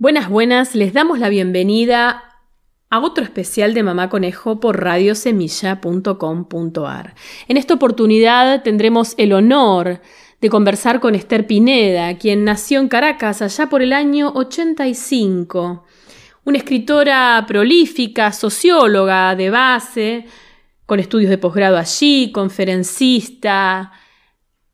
Buenas, buenas, les damos la bienvenida a otro especial de Mamá Conejo por radiosemilla.com.ar. En esta oportunidad tendremos el honor de conversar con Esther Pineda, quien nació en Caracas allá por el año 85. Una escritora prolífica, socióloga de base, con estudios de posgrado allí, conferencista,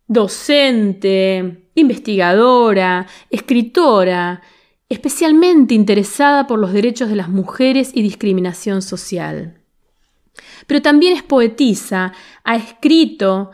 docente, investigadora, escritora, especialmente interesada por los derechos de las mujeres y discriminación social. Pero también es poetisa, ha escrito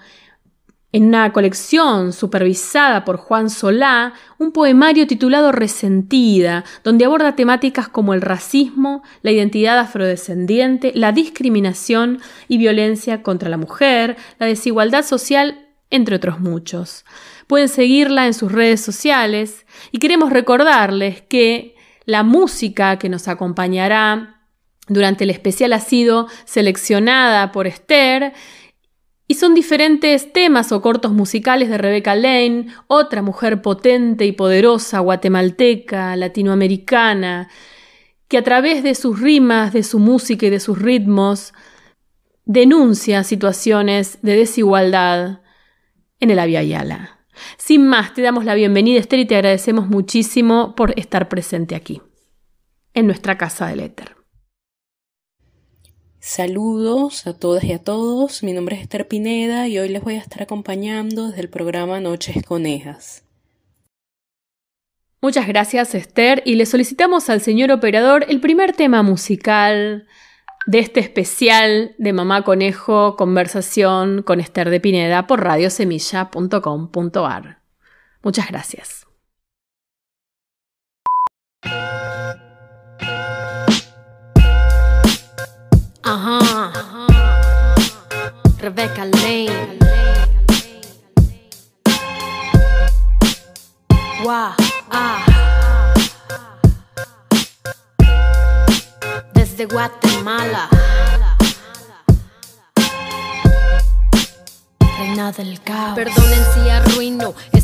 en una colección supervisada por Juan Solá un poemario titulado Resentida, donde aborda temáticas como el racismo, la identidad afrodescendiente, la discriminación y violencia contra la mujer, la desigualdad social, entre otros muchos. Pueden seguirla en sus redes sociales y queremos recordarles que la música que nos acompañará durante el especial ha sido seleccionada por Esther y son diferentes temas o cortos musicales de Rebecca Lane, otra mujer potente y poderosa guatemalteca, latinoamericana, que a través de sus rimas, de su música y de sus ritmos denuncia situaciones de desigualdad en el Avia Yala. Sin más, te damos la bienvenida, Esther, y te agradecemos muchísimo por estar presente aquí, en nuestra casa del éter. Saludos a todas y a todos, mi nombre es Esther Pineda y hoy les voy a estar acompañando desde el programa Noches Conejas. Muchas gracias Esther y le solicitamos al señor operador el primer tema musical de este especial de Mamá Conejo Conversación con Esther de Pineda por radiosemilla.com.ar. Muchas gracias. Ajá. Rebecca Lane. Wow. Ah. Desde Guatemala. Reina del caos. Perdonen si arruino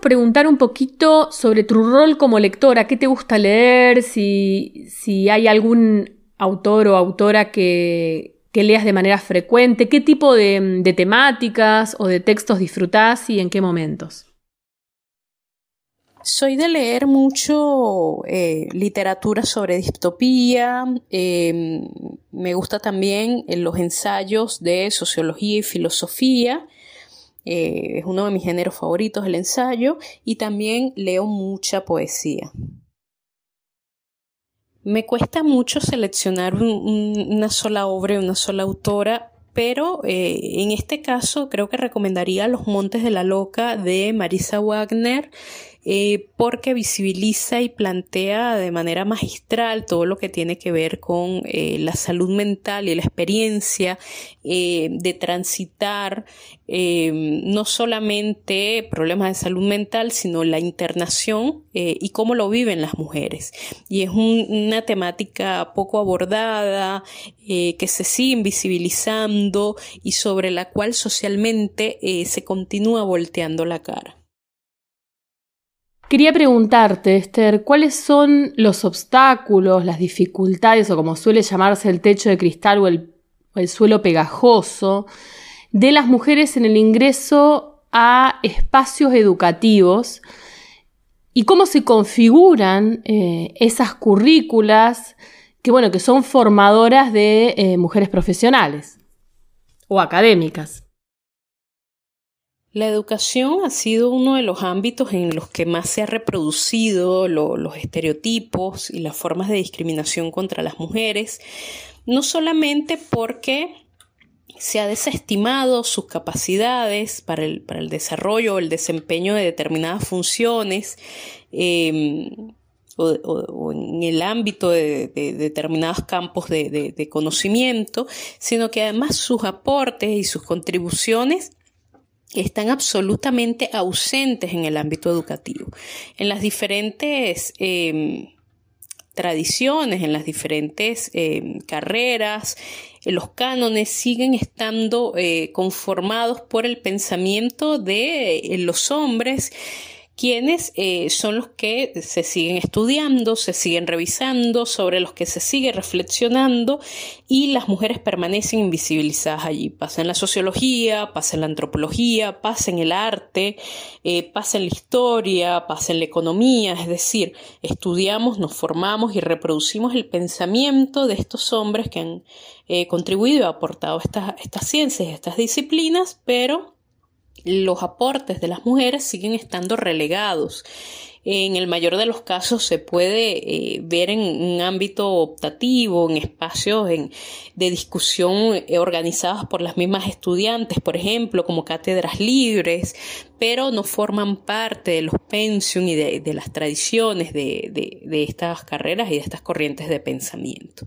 Preguntar un poquito sobre tu rol como lectora, qué te gusta leer, si, si hay algún autor o autora que, leas de manera frecuente, qué tipo de, temáticas o de textos disfrutás y en qué momentos. Soy de leer mucho eh, literatura sobre distopía, em, me gusta también eh, los ensayos de sociología y filosofía, eh, es uno de mis géneros favoritos, el ensayo, y también leo mucha poesía. Me cuesta mucho seleccionar una sola obra una sola autora, pero eh, en este caso creo que recomendaría Los Montes de la Loca de Marisa Wagner eh, porque visibiliza y plantea de manera magistral todo lo que tiene que ver con eh, la salud mental y la experiencia eh, de transitar no solamente problemas de salud mental, sino la internación y cómo lo viven las mujeres. Y es una temática poco abordada, que se sigue invisibilizando y sobre la cual socialmente se continúa volteando la cara. Quería preguntarte, Esther, ¿cuáles son los obstáculos, las dificultades o como suele llamarse el techo de cristal o el, suelo pegajoso de las mujeres en el ingreso a espacios educativos y cómo se configuran eh, esas currículas que, bueno, que son formadoras de eh, mujeres profesionales o académicas? La educación ha sido uno de los ámbitos en los que más se ha reproducido los estereotipos y las formas de discriminación contra las mujeres, no solamente porque se ha desestimado sus capacidades para el, desarrollo o el desempeño de determinadas funciones em, o, en el ámbito de, determinados campos de conocimiento, sino que además sus aportes y sus contribuciones están absolutamente ausentes en el ámbito educativo. En las diferentes em, tradiciones, en las diferentes em, carreras, eh, los cánones siguen estando eh, conformados por el pensamiento de eh, los hombres quienes eh, son los que se siguen estudiando, se siguen revisando, sobre los que se sigue reflexionando y las mujeres permanecen invisibilizadas allí. Pasa en la sociología, pasa en la antropología, pasa en el arte, eh, la historia, pasa en la economía, es decir, estudiamos, nos formamos y reproducimos el pensamiento de estos hombres que han eh, contribuido y aportado estas, estas ciencias, estas disciplinas, pero los aportes de las mujeres siguen estando relegados. En el mayor de los casos se puede eh, ver en un ámbito optativo, en espacios de discusión eh, organizados por las mismas estudiantes, por ejemplo, como cátedras libres, pero no forman parte de los pension y de, las tradiciones de, estas carreras y de estas corrientes de pensamiento.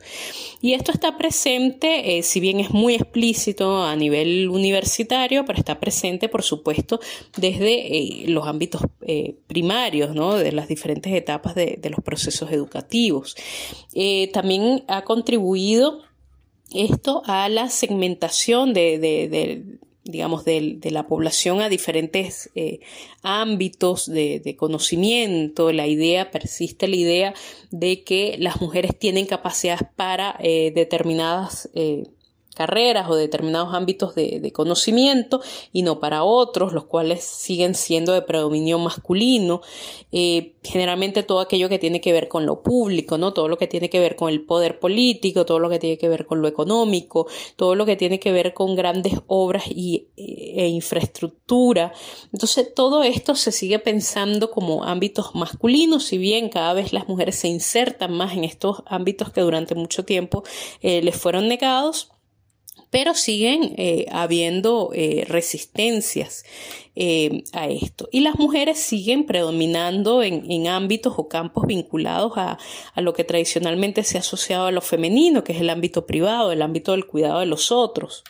Y esto está presente, eh, si bien es muy explícito a nivel universitario, pero está presente, por supuesto, desde eh, los ámbitos eh, primarios, ¿no? de las diferentes etapas de, los procesos educativos. también ha contribuido esto a la segmentación de, digamos, de, la población a diferentes eh, ámbitos de, conocimiento. La idea, persiste la idea de que las mujeres tienen capacidades para eh, determinadas eh, carreras o determinados ámbitos de, conocimiento y no para otros, los cuales siguen siendo de predominio masculino. Eh, generalmente todo aquello que tiene que ver con lo público, ¿no? Todo lo que tiene que ver con el poder político, todo lo que tiene que ver con lo económico, todo lo que tiene que ver con grandes obras y, e infraestructura. Entonces todo esto se sigue pensando como ámbitos masculinos, si bien cada vez las mujeres se insertan más en estos ámbitos que durante mucho tiempo eh, les fueron negados pero siguen eh, habiendo eh, resistencias eh, a esto. Y las mujeres siguen predominando en, ámbitos o campos vinculados a, a, lo que tradicionalmente se ha asociado a lo femenino, que es el ámbito privado, el ámbito del cuidado de los otros.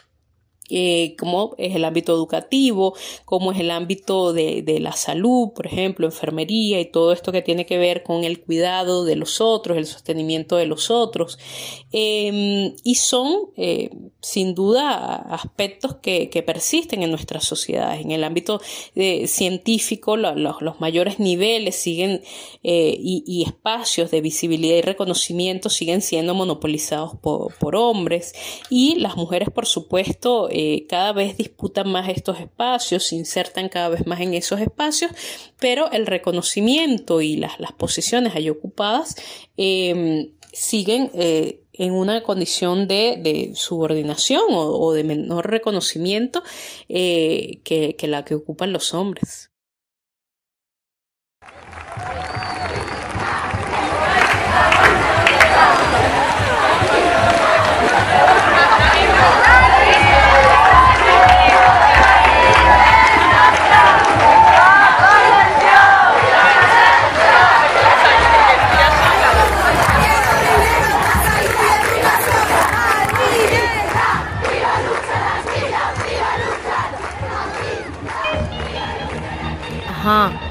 Eh, como es el ámbito educativo, como es el ámbito de, la salud, por ejemplo, enfermería y todo esto que tiene que ver con el cuidado de los otros, el sostenimiento de los otros. Em, y son, eh, sin duda, aspectos que, persisten en nuestra sociedad. En el ámbito eh, científico, los mayores niveles siguen y, espacios de visibilidad y reconocimiento siguen siendo monopolizados por, por hombres y las mujeres, por supuesto, eh, cada vez disputan más estos espacios, se insertan cada vez más en esos espacios, pero el reconocimiento y las, posiciones allí ocupadas em, siguen eh, en una condición de, subordinación o, de menor reconocimiento eh, que la que ocupan los hombres. हाँ।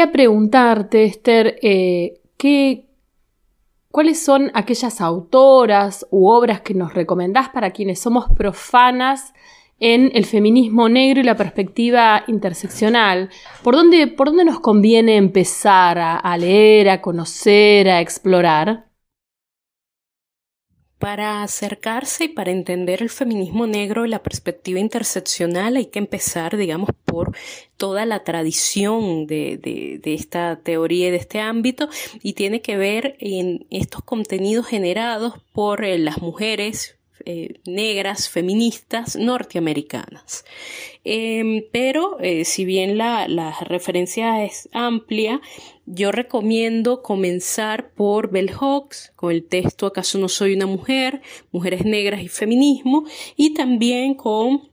Quería preguntarte, Esther, eh, ¿cuáles son aquellas autoras u obras que nos recomendás para quienes somos profanas en el feminismo negro y la perspectiva interseccional? ¿Por dónde, por dónde nos conviene empezar a leer, a conocer, a explorar? Para acercarse y para entender el feminismo negro y la perspectiva interseccional hay que empezar, digamos, por toda la tradición de, de, esta teoría y de este ámbito y tiene que ver en estos contenidos generados por eh, las mujeres eh, negras feministas norteamericanas. Em, pero eh, si bien la, la, referencia es amplia, yo recomiendo comenzar por Bell Hooks con el texto ¿Acaso no soy una mujer? Mujeres negras y feminismo y también con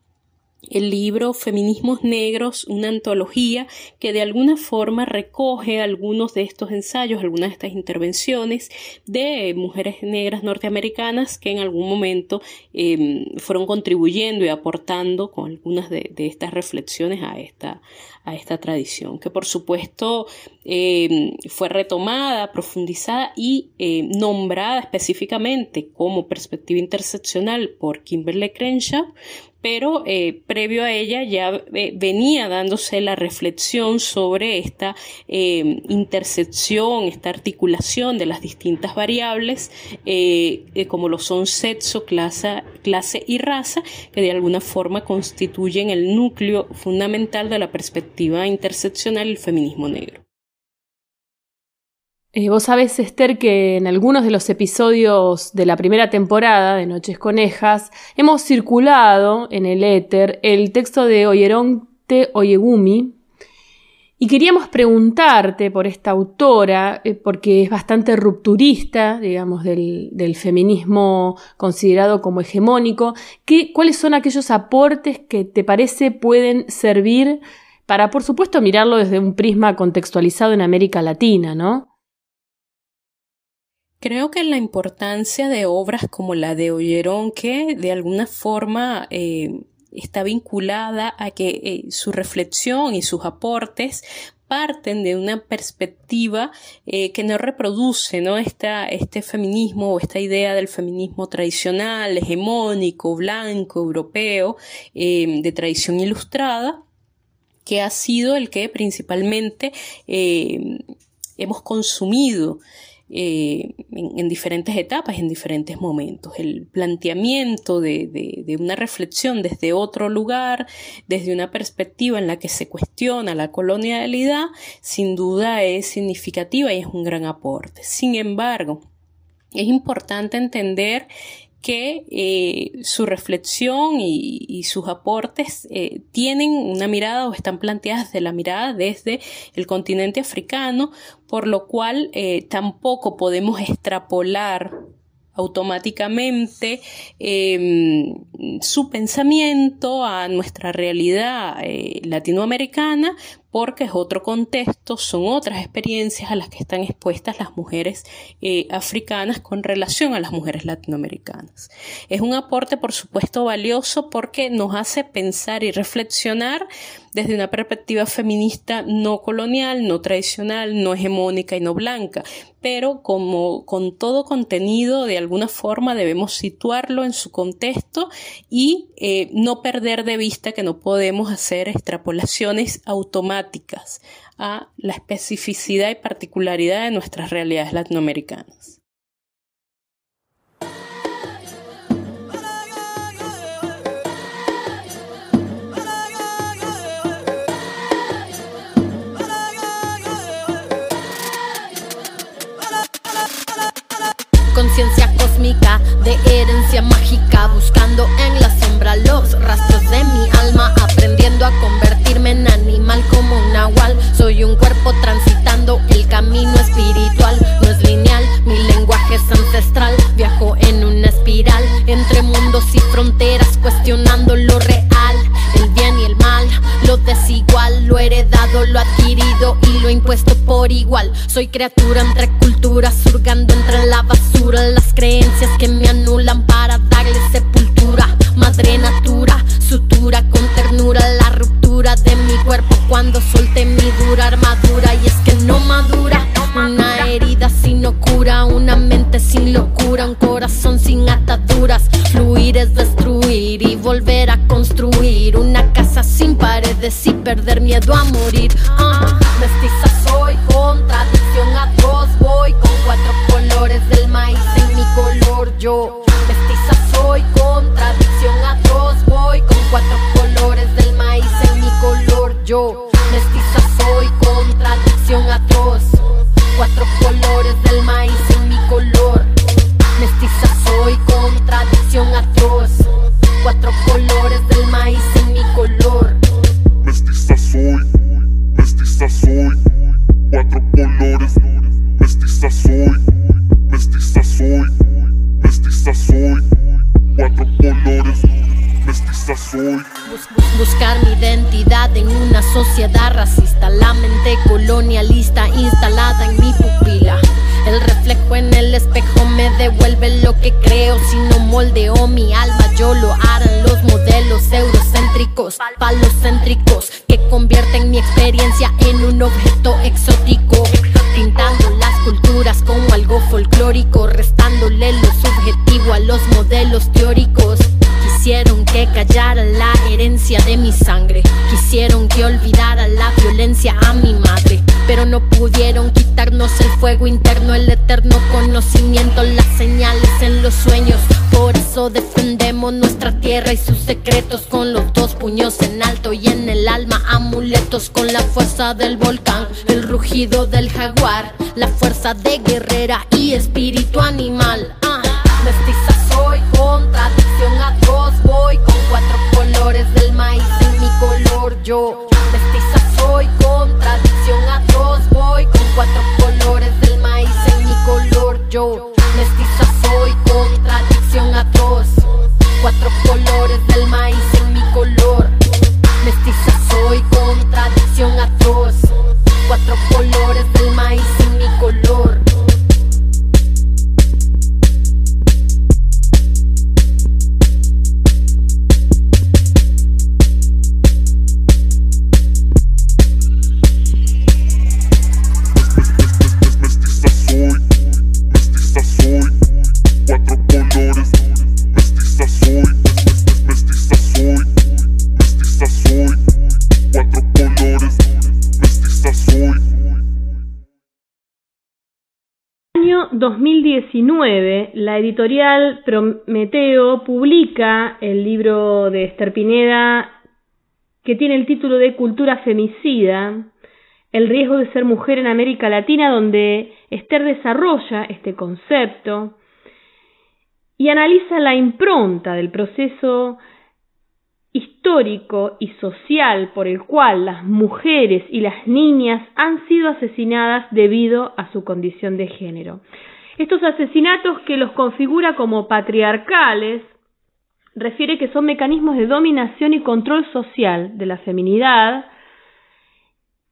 el libro Feminismos Negros, una antología que de alguna forma recoge algunos de estos ensayos, algunas de estas intervenciones de mujeres negras norteamericanas que en algún momento em, fueron contribuyendo y aportando con algunas de, estas reflexiones a esta, a esta tradición, que por supuesto em, fue retomada, profundizada y em, nombrada específicamente como perspectiva interseccional por Kimberly Crenshaw, pero eh, previo a ella ya eh, venía dándose la reflexión sobre esta eh, intersección, esta articulación de las distintas variables, como lo son sexo, clase, clase y raza, que de alguna forma constituyen el núcleo fundamental de la perspectiva interseccional del feminismo negro. Eh, vos sabés, Esther, que en algunos de los episodios de la primera temporada de Noches Conejas hemos circulado en el éter el texto de Oyeronte Oyegumi y queríamos preguntarte por esta autora, eh, porque es bastante rupturista, digamos, del, feminismo considerado como hegemónico, ¿cuáles son aquellos aportes que te parece pueden servir para, por supuesto, mirarlo desde un prisma contextualizado en América Latina, ¿no? Creo que la importancia de obras como la de Ollerón, que de alguna forma eh, está vinculada a que eh, su reflexión y sus aportes parten de una perspectiva eh, que no reproduce ¿no? Esta, este feminismo o esta idea del feminismo tradicional, hegemónico, blanco, europeo, de tradición ilustrada, que ha sido el que principalmente hemos consumido eh, en, diferentes etapas, en diferentes momentos. El planteamiento de, de, una reflexión desde otro lugar, desde una perspectiva en la que se cuestiona la colonialidad, sin duda es significativa y es un gran aporte. Sin embargo, es importante entender que eh, su reflexión y, sus aportes eh, tienen una mirada o están planteadas de la mirada desde el continente africano, por lo cual eh, tampoco podemos extrapolar automáticamente em, su pensamiento a nuestra realidad latinoamericana porque es otro contexto, son otras experiencias a las que están expuestas las mujeres eh, africanas con relación a las mujeres latinoamericanas. Es un aporte, por supuesto, valioso porque nos hace pensar y reflexionar desde una perspectiva feminista no colonial, no tradicional, no hegemónica y no blanca, pero como con todo contenido de alguna forma debemos situarlo en su contexto y eh, no perder de vista que no podemos hacer extrapolaciones automáticas a la especificidad y particularidad de nuestras realidades latinoamericanas. conciencia cósmica de herencia mágica, buscando en la sombra los rastros de mi alma, aprendiendo a convertirme Soy un cuerpo transitando el camino espiritual, no es lineal, mi lenguaje es ancestral, viajo en una espiral entre mundos y fronteras, cuestionando lo real, el bien y el mal, lo desigual, lo heredado, lo adquirido y lo impuesto por igual. Soy criatura entre culturas, surgando entre la basura, las creencias que me anulan para darle sepultura. Madre natura, cuando solté mi dura armadura. Y es que no madura, una herida sin locura, una mente sin locura, un corazón sin ataduras. Fluir es destruir y volver a construir una casa sin paredes y perder miedo a morir. Ah, mestiza soy, folclórico, restándole lo subjetivo a los modelos teóricos. Quisieron que callara la herencia de mi sangre. Quisieron que olvidara la violencia a mi madre. Pero no pudieron quitarnos el fuego interno, el eterno conocimiento, las señales en los sueños. Por eso defendemos nuestra tierra y sus secretos con los dos puños en alto y en el alma amuletos con la fuerza del volcán, el rugido del jaguar, la fuerza de guerrera y espíritu animal. 2019, la editorial Prometeo publica el libro de Esther Pineda que tiene el título de Cultura Femicida, el riesgo de ser mujer en América Latina, donde Esther desarrolla este concepto y analiza la impronta del proceso histórico y social por el cual las mujeres y las niñas han sido asesinadas debido a su condición de género. Estos asesinatos que los configura como patriarcales refiere que son mecanismos de dominación y control social de la feminidad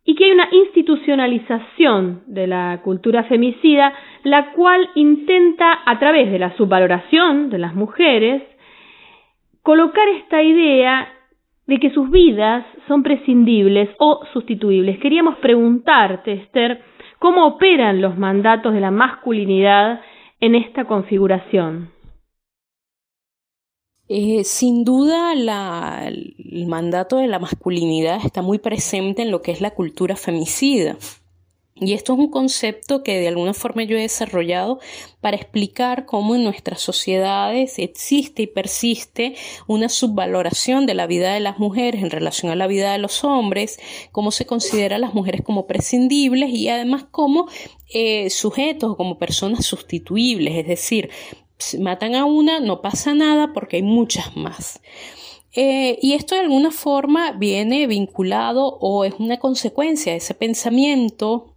y que hay una institucionalización de la cultura femicida, la cual intenta, a través de la subvaloración de las mujeres, colocar esta idea de que sus vidas son prescindibles o sustituibles. Queríamos preguntarte, Esther, cómo operan los mandatos de la masculinidad en esta configuración. Eh, sin duda, el mandato de la masculinidad está muy presente en lo que es la cultura femicida. Y esto es un concepto que de alguna forma yo he desarrollado para explicar cómo en nuestras sociedades existe y persiste una subvaloración de la vida de las mujeres en relación a la vida de los hombres, cómo se considera a las mujeres como prescindibles y además como eh, sujetos o como personas sustituibles, es decir, matan a una, no pasa nada porque hay muchas más. Eh, y esto de alguna forma viene vinculado o es una consecuencia de ese pensamiento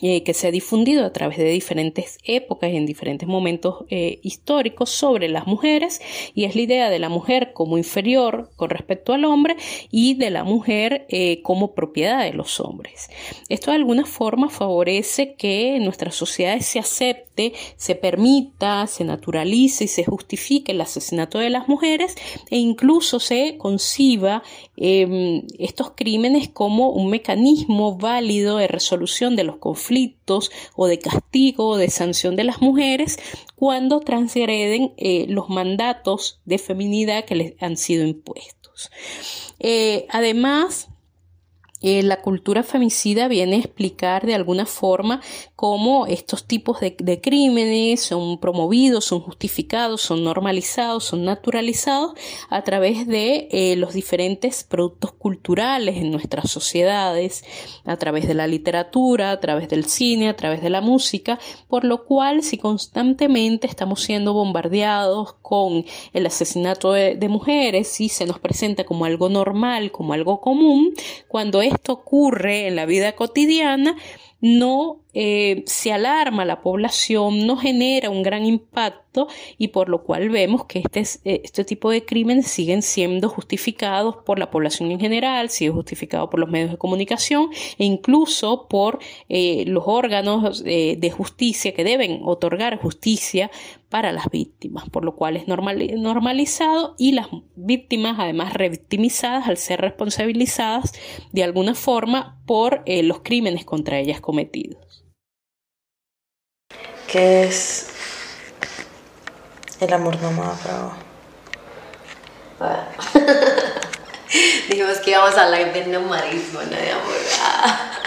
eh, que se ha difundido a través de diferentes épocas y en diferentes momentos eh, históricos sobre las mujeres y es la idea de la mujer como inferior con respecto al hombre y de la mujer eh, como propiedad de los hombres. Esto de alguna forma favorece que en nuestras sociedades se acepte, se permita, se naturalice y se justifique el asesinato de las mujeres e incluso se conciba em, estos crímenes como un mecanismo válido de resolución de los conflictos o de castigo o de sanción de las mujeres cuando transgreden eh, los mandatos de feminidad que les han sido impuestos. Eh, además, eh, la cultura femicida viene a explicar de alguna forma cómo estos tipos de, crímenes son promovidos, son justificados, son normalizados, son naturalizados a través de eh, los diferentes productos culturales en nuestras sociedades, a través de la literatura, a través del cine, a través de la música, por lo cual si constantemente estamos siendo bombardeados con el asesinato de, de mujeres y se nos presenta como algo normal, como algo común, cuando es esto ocurre en la vida cotidiana, no eh, se alarma la población, no genera un gran impacto y por lo cual vemos que este, eh, este tipo de crímenes siguen siendo justificados por la población en general, sigue justificado por los medios de comunicación e incluso por eh, los órganos de justicia que deben otorgar justicia para las víctimas, por lo cual es normalizado y las víctimas además revictimizadas al ser responsabilizadas de alguna forma por los crímenes contra ellas cometidos. ¿Qué es el amor nómada para Dijimos que íbamos a hablar de nomadismo, no de amor.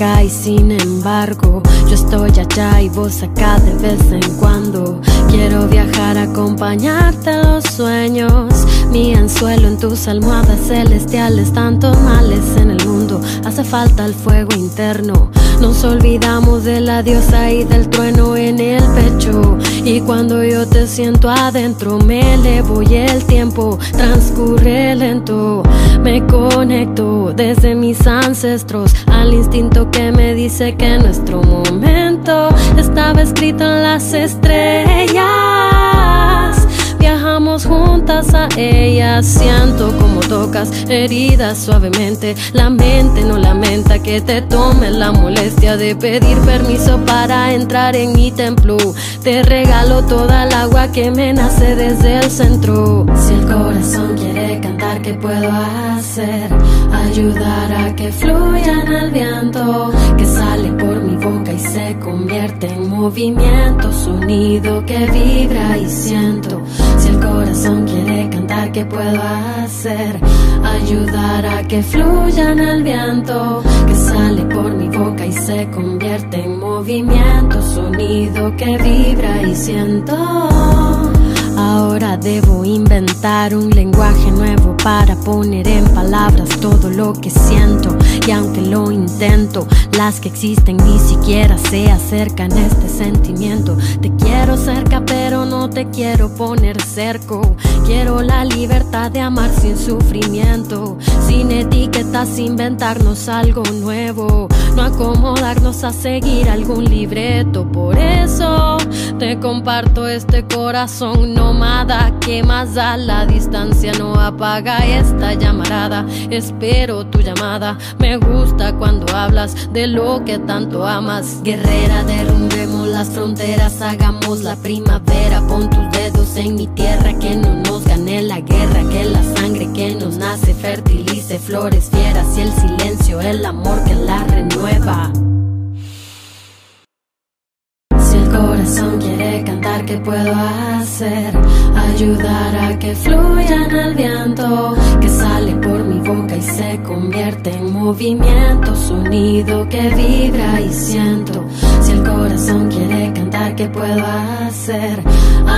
Y sin embargo yo estoy allá y vos acá de vez en cuando. Quiero viajar, acompañarte a los sueños. Mi anzuelo en tus almohadas celestiales, tantos males en el mundo. Hace falta el fuego interno. Nos olvidamos de la diosa y del trueno en el pecho. Y cuando yo te siento adentro, me elevo y el tiempo transcurre lento. Me conecto desde mis ancestros al instinto que me dice que nuestro momento estaba escrito en las estrellas. Viajamos juntas a ellas, siento como tocas heridas suavemente. La mente no lamenta que te tome la molestia de pedir permiso para entrar en mi templo. Te regalo toda el agua que me nace desde el centro. Si el corazón quiere cantar, ¿qué puedo hacer? Ayudar a que fluya en el viento que sale por mi boca y se convierte en movimiento, sonido que vibra y siento. El corazón quiere cantar, ¿qué puedo hacer? Ayudar a que fluya en el viento que sale por mi boca y se convierte en movimiento, sonido que vibra y siento. Ahora debo inventar un lenguaje nuevo para poner en palabras todo lo que siento. Y aunque lo intento, las que existen ni siquiera se acercan a este sentimiento. Te quiero cerca, pero no te quiero poner cerco. Quiero la libertad de amar sin sufrimiento, sin etiquetas, inventarnos algo nuevo. No acomodarnos a seguir algún libreto. Por eso te comparto este corazón nómada que más a la distancia no apaga esta llamarada. Espero tu llamada. Me gusta cuando hablas de lo que tanto amas. Guerrera, derrumbemos las fronteras, hagamos la primavera. Pon tus dedos en mi tierra, que no nos gane la guerra. Que la sangre que nos nace fertilice flores fieras y el silencio, el amor que la renueva. Corazón quiere cantar, ¿qué puedo hacer? Ayudar a que fluya en el viento, que sale por mi boca y se convierte en movimiento, sonido que vibra y siento. Si el corazón quiere cantar, ¿qué puedo hacer?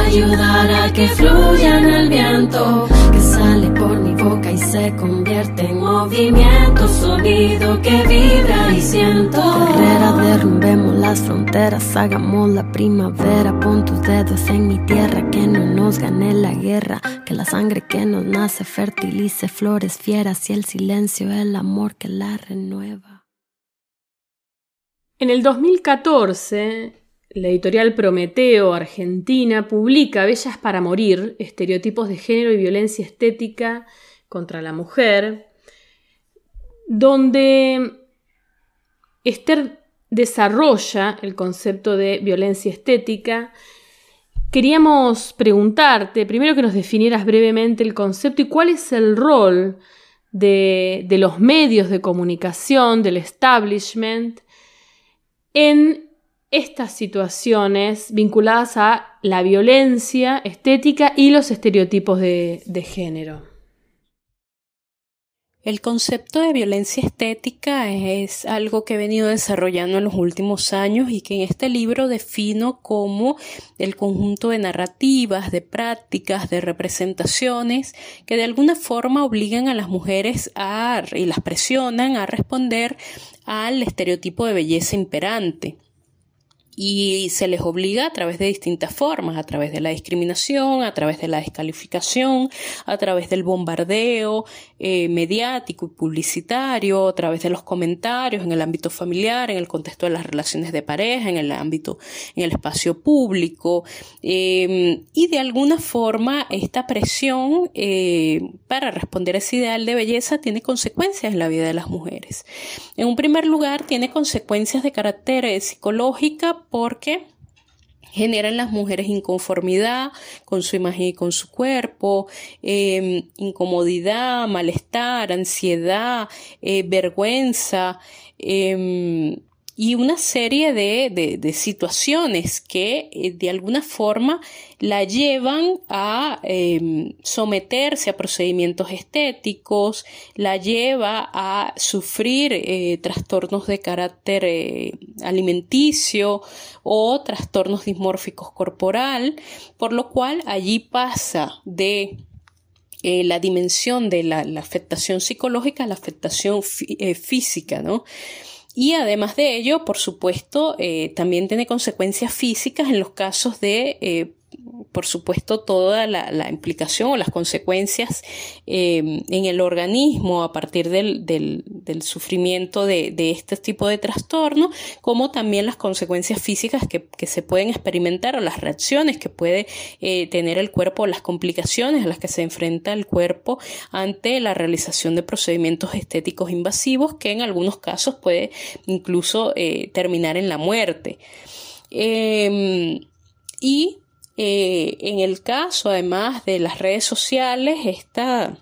Ayudar a que fluya en el viento, que sale por mi boca y se convierte en movimiento, sonido que vibra y siento. Guerrera, derrumbemos las fronteras, hagamos la primavera, pon tus dedos en mi tierra, que no nos gane la guerra, que la sangre que nos nace fertilice flores fieras y el silencio, el amor que la renueva. En el 2014, la editorial Prometeo Argentina publica Bellas para Morir, estereotipos de género y violencia estética contra la mujer, donde Esther desarrolla el concepto de violencia estética. Queríamos preguntarte, primero que nos definieras brevemente el concepto y cuál es el rol de, los medios de comunicación, del establishment, en estas situaciones vinculadas a la violencia estética y los estereotipos de género. El concepto de violencia estética es algo que he venido desarrollando en los últimos años y que en este libro defino como el conjunto de narrativas, de prácticas, de representaciones que de alguna forma obligan a las mujeres a, y las presionan a responder al estereotipo de belleza imperante. Y se les obliga a través de distintas formas, a través de la discriminación, a través de la descalificación, a través del bombardeo eh, mediático y publicitario, a través de los comentarios en el ámbito familiar, en el contexto de las relaciones de pareja, en el ámbito, en el espacio público, em, y de alguna forma esta presión eh, para responder a ese ideal de belleza tiene consecuencias en la vida de las mujeres. En un primer lugar, tiene consecuencias de carácter eh, psicológica porque genera en las mujeres inconformidad con su imagen y con su cuerpo, em, incomodidad, malestar, ansiedad, eh, vergüenza, em, y una serie de, de, situaciones que eh, de alguna forma la llevan a em, someterse a procedimientos estéticos, la lleva a sufrir eh, trastornos de carácter eh, alimenticio o trastornos dismórficos corporal, por lo cual allí pasa de la dimensión de la, afectación psicológica a la afectación física, ¿no? Y además de ello, por supuesto, eh, también tiene consecuencias físicas en los casos de eh, por supuesto, toda la, implicación o las consecuencias em, en el organismo a partir del, sufrimiento de, este tipo de trastorno, como también las consecuencias físicas que, se pueden experimentar o las reacciones que puede eh, tener el cuerpo, las complicaciones a las que se enfrenta el cuerpo ante la realización de procedimientos estéticos invasivos que en algunos casos puede incluso eh, terminar en la muerte. Em, y eh, en el caso, además de las redes sociales, esta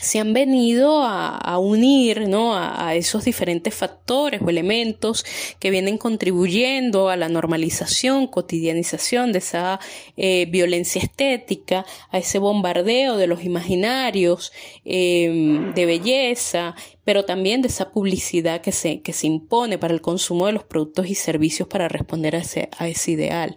se han venido a, unir ¿no? a, esos diferentes factores o elementos que vienen contribuyendo a la normalización, cotidianización de esa eh, violencia estética, a ese bombardeo de los imaginarios em, de belleza, pero también de esa publicidad que se, que se impone para el consumo de los productos y servicios para responder a ese, a ese ideal.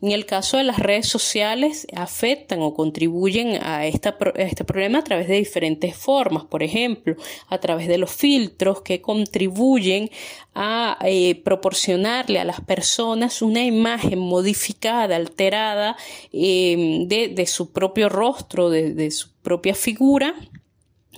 En el caso de las redes sociales, afectan o contribuyen a, esta, a este problema a través de diferentes formas, por ejemplo, a través de los filtros que contribuyen a eh, proporcionarle a las personas una imagen modificada, alterada em, de, su propio rostro, de, su propia figura,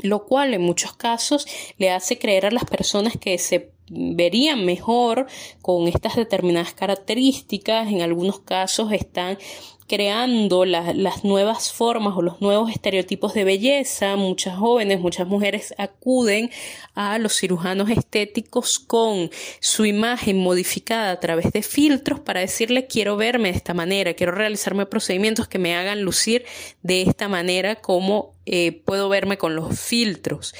lo cual en muchos casos le hace creer a las personas que se verían mejor con estas determinadas características, en algunos casos están creando las nuevas formas o los nuevos estereotipos de belleza. Muchas jóvenes, muchas mujeres acuden a los cirujanos estéticos con su imagen modificada a través de filtros para decirle quiero verme de esta manera, quiero realizarme procedimientos que me hagan lucir de esta manera como eh, puedo verme con los filtros.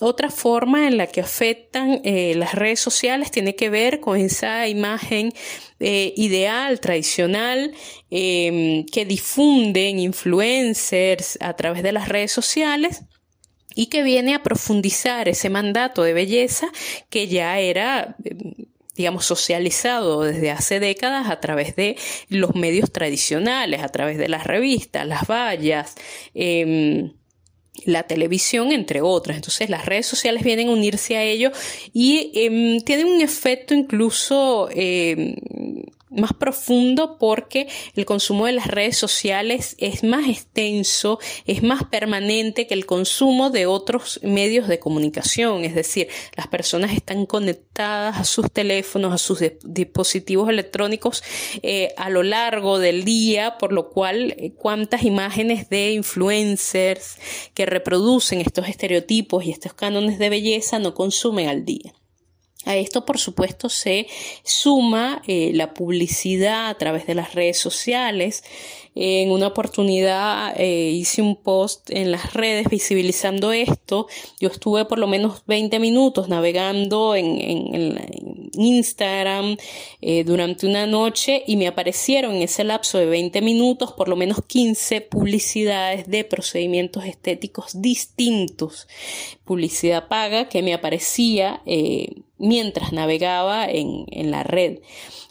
Otra forma en la que afectan eh, las redes sociales tiene que ver con esa imagen eh, ideal, tradicional, em, que difunden influencers a través de las redes sociales y que viene a profundizar ese mandato de belleza que ya era em, digamos, socializado desde hace décadas a través de los medios tradicionales, a través de las revistas, las vallas, em, la televisión, entre otras. Entonces las redes sociales vienen a unirse a ello y eh, tienen un efecto incluso eh, más profundo porque el consumo de las redes sociales es más extenso, es más permanente que el consumo de otros medios de comunicación. Es decir, las personas están conectadas a sus teléfonos, a sus dispositivos electrónicos eh, a lo largo del día, por lo cual eh, cuántas imágenes de influencers que reproducen estos estereotipos y estos cánones de belleza no consumen al día. A esto, por supuesto, se suma eh, la publicidad a través de las redes sociales. En una oportunidad eh, hice un post en las redes visibilizando esto. Yo estuve por lo menos 20 minutos navegando en, Instagram eh, durante una noche y me aparecieron en ese lapso de 20 minutos por lo menos 15 publicidades de procedimientos estéticos distintos. Publicidad paga que me aparecía mientras navegaba en, la red.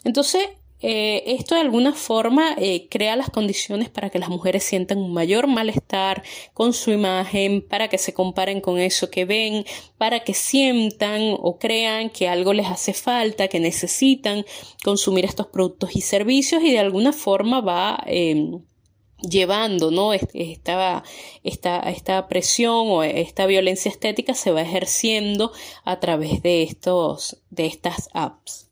Entonces, eh, esto de alguna forma eh, crea las condiciones para que las mujeres sientan un mayor malestar con su imagen, para que se comparen con eso que ven, para que sientan o crean que algo les hace falta, que necesitan consumir estos productos y servicios y de alguna forma va em, llevando, ¿no? Esta, esta, esta presión o esta violencia estética se va ejerciendo a través de estos, de estas apps.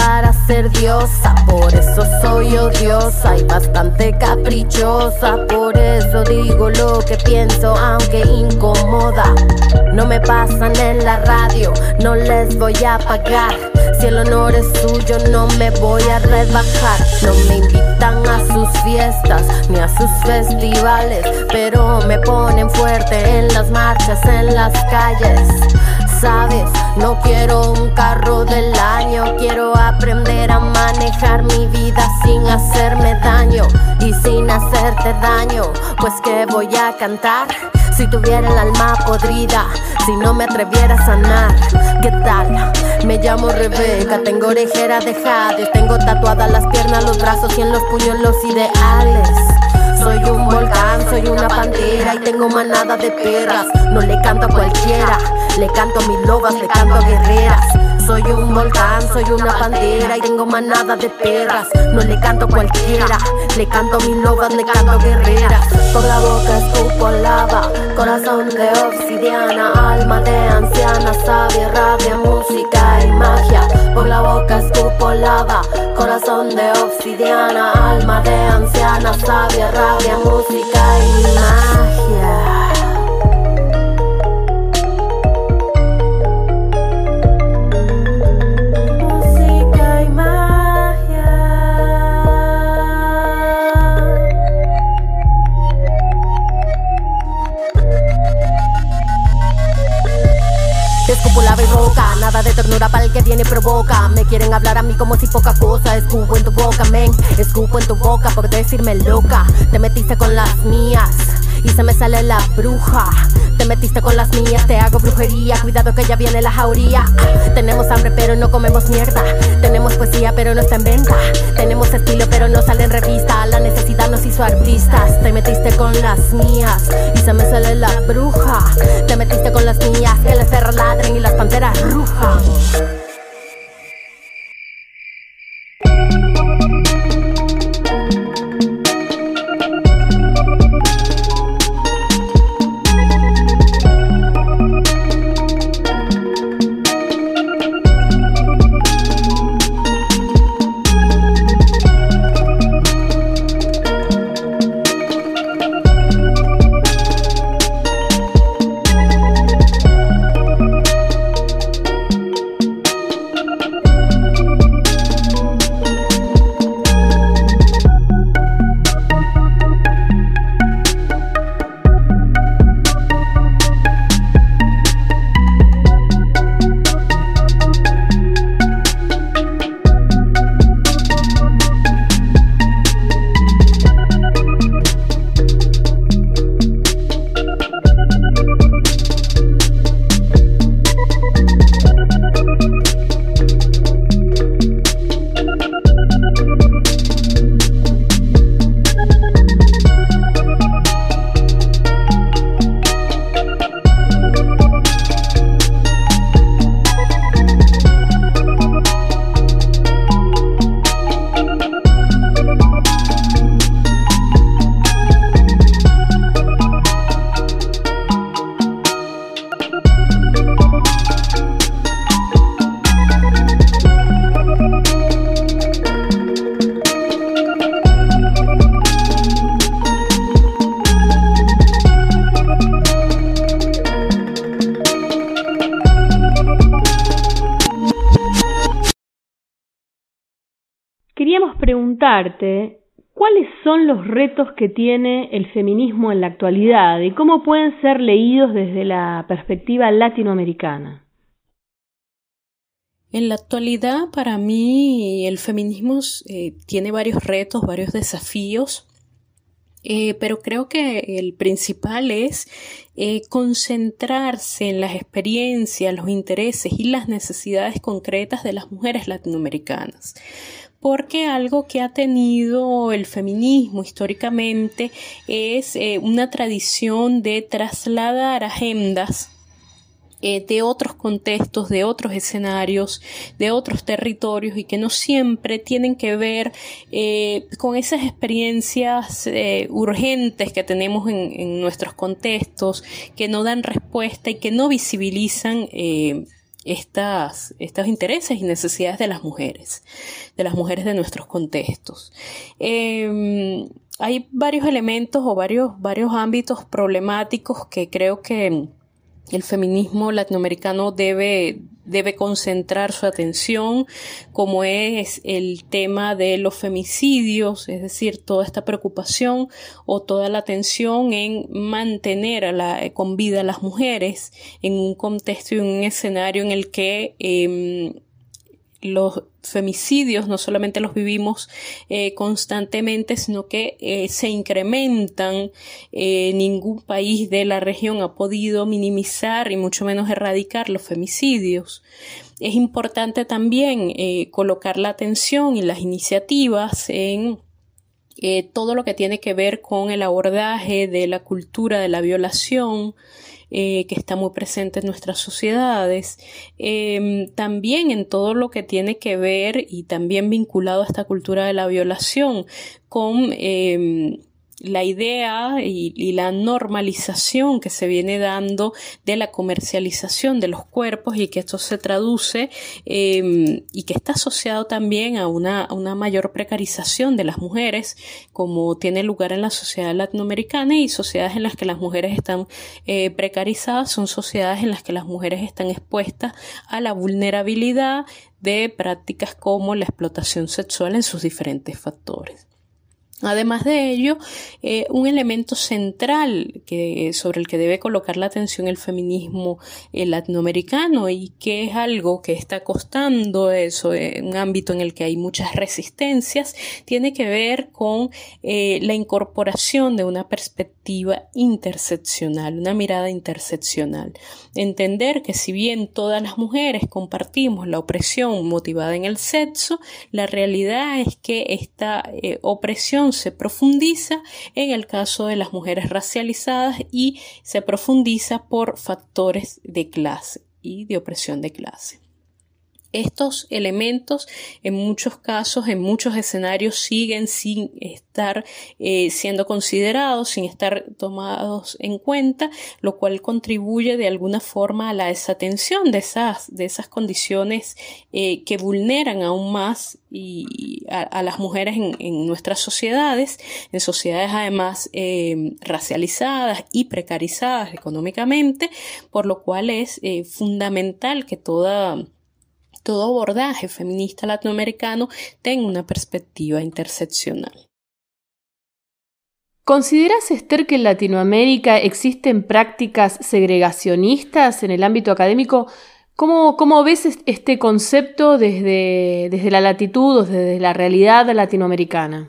para ser diosa, por eso soy odiosa y bastante caprichosa, por eso digo lo que pienso aunque incomoda. No me pasan en la radio, no les voy a pagar. Si el honor es suyo, no me voy a rebajar. No me invitan a sus fiestas ni a sus festivales, pero me ponen fuerte en las marchas, en las calles No quiero un carro del año, quiero aprender a manejar mi vida sin hacerme daño y sin hacerte daño. Pues que voy a cantar si tuviera el alma podrida, si no me atreviera a sanar. ¿Qué tal? Me llamo Rebeca, tengo orejera de jade, tengo tatuadas las piernas, los brazos y en los puños los ideales. Soy un volcán, soy una pantera y tengo manada de perras. No le canto a cualquiera, le canto a mis lobas, le canto a guerreras. Soy un volcán, soy una pantera y tengo manada de perras. No le canto cualquiera, le canto mis lobas, le canto guerreras. Por la boca escupo lava, corazón de obsidiana, alma de anciana, sabia, rabia, música y magia. Por la boca escupo lava, corazón de obsidiana, alma de anciana, sabia, rabia, música y magia. Escupo lava y roca, nada de ternura para el que viene provoca. Me quieren hablar a mí como si poca cosa. Escupo en tu boca, men. Escupo en tu boca por decirme loca. Te metiste con las mías y se me sale la bruja. Te metiste con las mías, te hago brujería. Cuidado que ya viene la jauría. Tenemos hambre, pero no comemos mierda. Tenemos poesía, pero no está en venta. Tenemos estilo, pero no sale en revista. La necesidad nos hizo artistas. Te metiste con las mías y se me sale la bruja. Te metiste con las mías, que las perras ladren y las panteras rujan. Retos que tiene el feminismo en la actualidad y cómo pueden ser leídos desde la perspectiva latinoamericana. En la actualidad, para mí, el feminismo eh, tiene varios retos, varios desafíos, eh, pero creo que el principal es eh, concentrarse en las experiencias, los intereses y las necesidades concretas de las mujeres latinoamericanas. Porque algo que ha tenido el feminismo históricamente es eh, una tradición de trasladar agendas eh, de otros contextos, de otros escenarios, de otros territorios y que no siempre tienen que ver eh, con esas experiencias urgentes que tenemos en, en, nuestros contextos, que no dan respuesta y que no visibilizan estas, estos intereses y necesidades de las mujeres, de las mujeres de nuestros contextos. hay varios elementos o varios, varios ámbitos problemáticos que creo que el feminismo latinoamericano debe, debe concentrar su atención, como es el tema de los femicidios, es decir, toda esta preocupación o toda la atención en mantener a la, con vida a las mujeres en un contexto y un escenario en el que eh, los femicidios no solamente los vivimos eh, constantemente, sino que eh, se incrementan. Eh, ningún país de la región ha podido minimizar y mucho menos erradicar los femicidios. Es importante también colocar la atención y las iniciativas en todo lo que tiene que ver con el abordaje de la cultura de la violación, eh, que está muy presente en nuestras sociedades, em, también en todo lo que tiene que ver y también vinculado a esta cultura de la violación con em, la idea y, la normalización que se viene dando de la comercialización de los cuerpos y que esto se traduce em, y que está asociado también a una, una, mayor precarización de las mujeres como tiene lugar en la sociedad latinoamericana y sociedades en las que las mujeres están eh, precarizadas son sociedades en las que las mujeres están expuestas a la vulnerabilidad de prácticas como la explotación sexual en sus diferentes factores. Además de ello, eh, un elemento central que, sobre el que debe colocar la atención el feminismo eh, latinoamericano y que es algo que está costando eso, un ámbito en el que hay muchas resistencias, tiene que ver con eh, la incorporación de una perspectiva interseccional, una mirada interseccional. Entender que si bien todas las mujeres compartimos la opresión motivada en el sexo, la realidad es que esta opresión se profundiza en el caso de las mujeres racializadas y se profundiza por factores de clase y de opresión de clase. Estos elementos en muchos casos, en muchos escenarios, siguen sin estar eh, siendo considerados, sin estar tomados en cuenta, lo cual contribuye de alguna forma a la desatención de esas, de esas condiciones eh, que vulneran aún más a, las mujeres en, nuestras sociedades, en sociedades además eh, racializadas y precarizadas económicamente, por lo cual es fundamental que toda todo abordaje feminista latinoamericano tenga una perspectiva interseccional. ¿Consideras, Esther, que en Latinoamérica existen prácticas segregacionistas en el ámbito académico? ¿Cómo, cómo ves este concepto desde, desde la latitud o desde la realidad latinoamericana?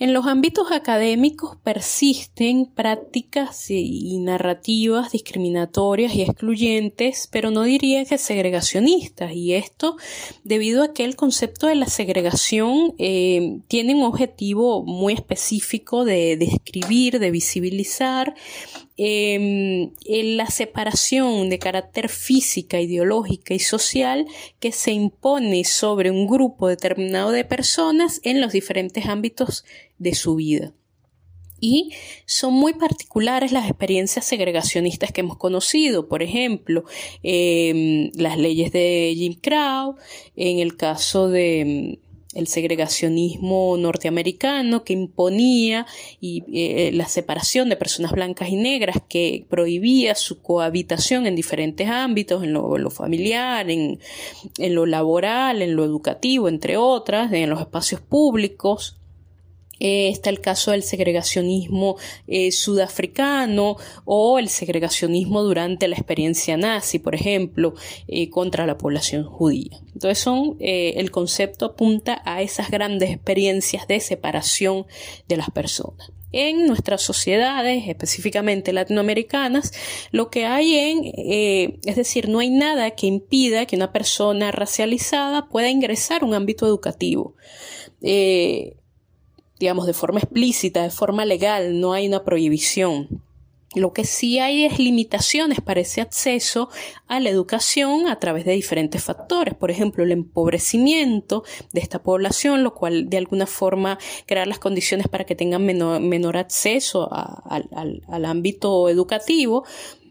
En los ámbitos académicos persisten prácticas y narrativas discriminatorias y excluyentes, pero no diría que segregacionistas, y esto debido a que el concepto de la segregación eh, tiene un objetivo muy específico de describir, de visibilizar Em, en la separación de carácter física, ideológica y social que se impone sobre un grupo determinado de personas en los diferentes ámbitos de su vida. Y son muy particulares las experiencias segregacionistas que hemos conocido, por ejemplo, em, las leyes de Jim Crow, en el caso de el segregacionismo norteamericano que imponía y, eh, la separación de personas blancas y negras, que prohibía su cohabitación en diferentes ámbitos, en lo, familiar, en, en lo laboral, en lo educativo, entre otras, en los espacios públicos. Eh, está el caso del segregacionismo eh, sudafricano o el segregacionismo durante la experiencia nazi, por ejemplo, eh, contra la población judía. Entonces son, el concepto apunta a esas grandes experiencias de separación de las personas. En nuestras sociedades, específicamente latinoamericanas, lo que hay en, es decir, no hay nada que impida que una persona racializada pueda ingresar a un ámbito educativo digamos, de forma explícita, de forma legal, no hay una prohibición. Lo que sí hay es limitaciones para ese acceso a la educación a través de diferentes factores. Por ejemplo, el empobrecimiento de esta población, lo cual de alguna forma crear las condiciones para que tengan menor, acceso al, ámbito educativo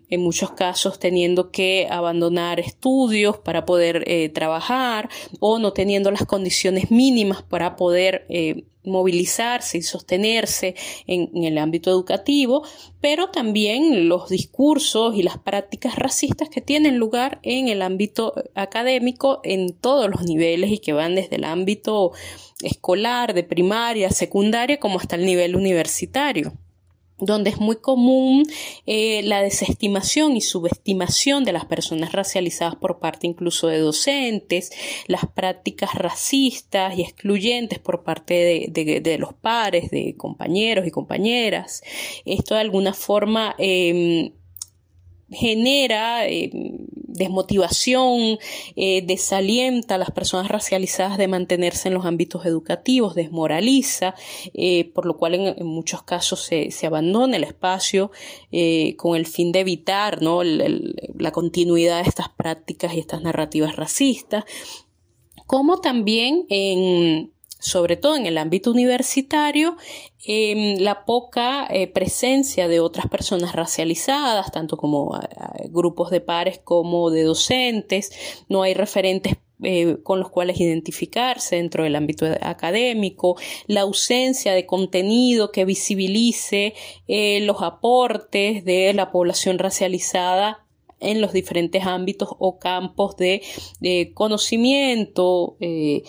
en muchos casos teniendo que abandonar estudios para poder eh, trabajar o no teniendo las condiciones mínimas para poder eh, movilizarse y sostenerse en, el ámbito educativo, pero también los discursos y las prácticas racistas que tienen lugar en el ámbito académico en todos los niveles y que van desde el ámbito escolar, de primaria, secundaria, como hasta el nivel universitario donde es muy común eh, la desestimación y subestimación de las personas racializadas por parte incluso de docentes, las prácticas racistas y excluyentes por parte de, los pares, de compañeros y compañeras. Esto de alguna forma em, genera em, desmotivación, eh, desalienta a las personas racializadas de mantenerse en los ámbitos educativos, desmoraliza, eh, por lo cual en, muchos casos se, abandona el espacio con el fin de evitar ¿no? la continuidad de estas prácticas y estas narrativas racistas, como también en sobre todo en el ámbito universitario, em, la poca eh, presencia de otras personas racializadas, tanto como grupos de pares como de docentes, no hay referentes eh, con los cuales identificarse dentro del ámbito académico, la ausencia de contenido que visibilice eh, los aportes de la población racializada en los diferentes ámbitos o campos de, conocimiento. Eh,